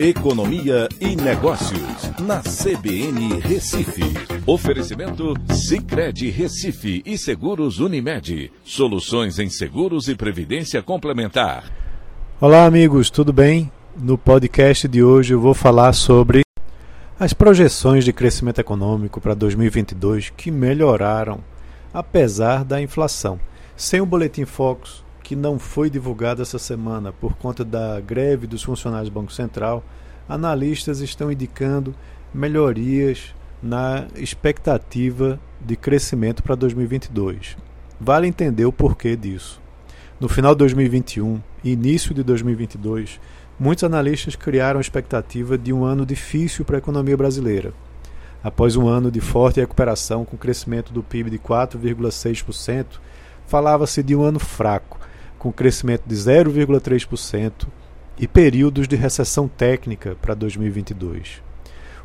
Economia e Negócios, na CBN Recife. Oferecimento Cicred Recife e Seguros Unimed. Soluções em seguros e previdência complementar. Olá, amigos, tudo bem? No podcast de hoje eu vou falar sobre as projeções de crescimento econômico para 2022 que melhoraram, apesar da inflação. Sem o Boletim Focus, que não foi divulgado essa semana por conta da greve dos funcionários do Banco Central, analistas estão indicando melhorias na expectativa de crescimento para 2022. Vale entender o porquê disso. No final de 2021 e início de 2022, muitos analistas criaram a expectativa de um ano difícil para a economia brasileira. Após um ano de forte recuperação com crescimento do PIB de 4,6%, falava-se de um ano fraco, com crescimento de 0,3% e períodos de recessão técnica para 2022.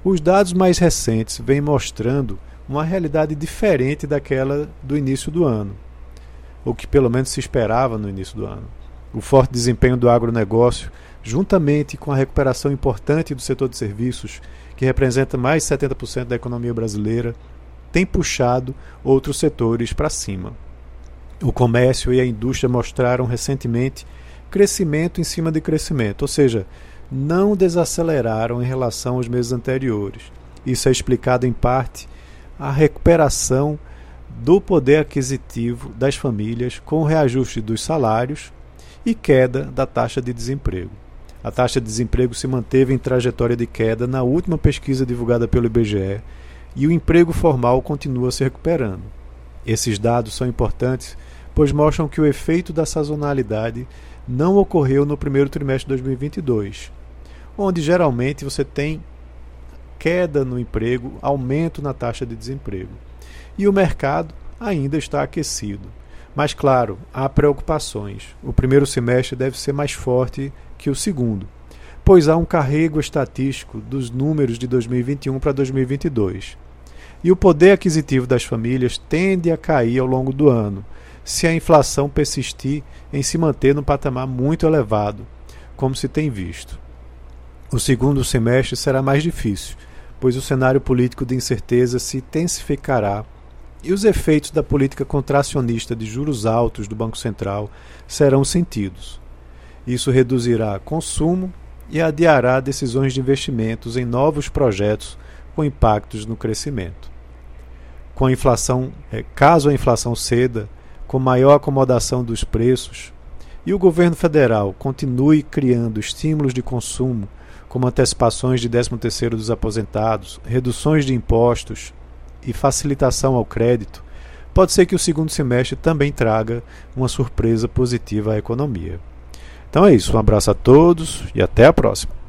Os dados mais recentes vêm mostrando uma realidade diferente daquela do início do ano, ou que pelo menos se esperava no início do ano. O forte desempenho do agronegócio, juntamente com a recuperação importante do setor de serviços, que representa mais de 70% da economia brasileira, tem puxado outros setores para cima. O comércio e a indústria mostraram recentemente crescimento em cima de crescimento, ou seja, não desaceleraram em relação aos meses anteriores. Isso é explicado em parte a recuperação do poder aquisitivo das famílias com o reajuste dos salários e queda da taxa de desemprego. A taxa de desemprego se manteve em trajetória de queda na última pesquisa divulgada pelo IBGE e o emprego formal continua se recuperando. Esses dados são importantes pois mostram que o efeito da sazonalidade não ocorreu no primeiro trimestre de 2022, onde geralmente você tem queda no emprego, aumento na taxa de desemprego. E o mercado ainda está aquecido. Mas, claro, há preocupações. O primeiro semestre deve ser mais forte que o segundo, pois há um carrego estatístico dos números de 2021 para 2022. E o poder aquisitivo das famílias tende a cair ao longo do ano, se a inflação persistir em se manter no patamar muito elevado, como se tem visto. O segundo semestre será mais difícil, pois o cenário político de incerteza se intensificará e os efeitos da política contracionista de juros altos do Banco Central serão sentidos. Isso reduzirá consumo e adiará decisões de investimentos em novos projetos com impactos no crescimento. Com a inflação, eh, caso a inflação ceda, com maior acomodação dos preços, e o governo federal continue criando estímulos de consumo, como antecipações de 13º dos aposentados, reduções de impostos e facilitação ao crédito, pode ser que o segundo semestre também traga uma surpresa positiva à economia. Então é isso, um abraço a todos e até a próxima.